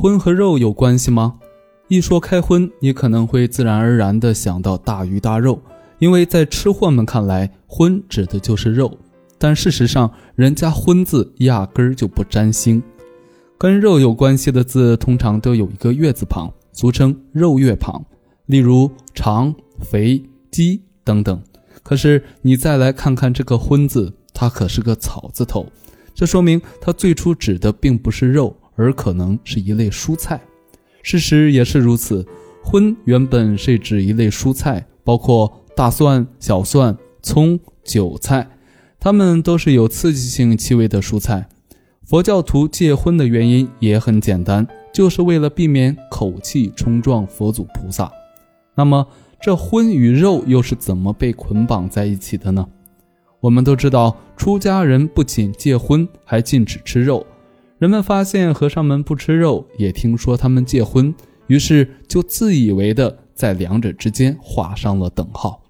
荤和肉有关系吗？一说开荤，你可能会自然而然地想到大鱼大肉，因为在吃货们看来，荤指的就是肉。但事实上，人家“荤”字压根儿就不沾腥。跟肉有关系的字，通常都有一个月字旁，俗称肉月旁，例如肠、肥、鸡等等。可是你再来看看这个“荤”字，它可是个草字头，这说明它最初指的并不是肉，而可能是一类蔬菜。事实也是如此，荤原本是指一类蔬菜，包括大蒜、小蒜、葱、韭菜，它们都是有刺激性气味的蔬菜。佛教徒戒荤的原因也很简单，就是为了避免口气冲撞佛祖菩萨。那么，这荤与肉又是怎么被捆绑在一起的呢？我们都知道，出家人不仅戒荤，还禁止吃肉。人们发现和尚们不吃肉，也听说他们戒荤，于是就自以为的在两者之间画上了等号。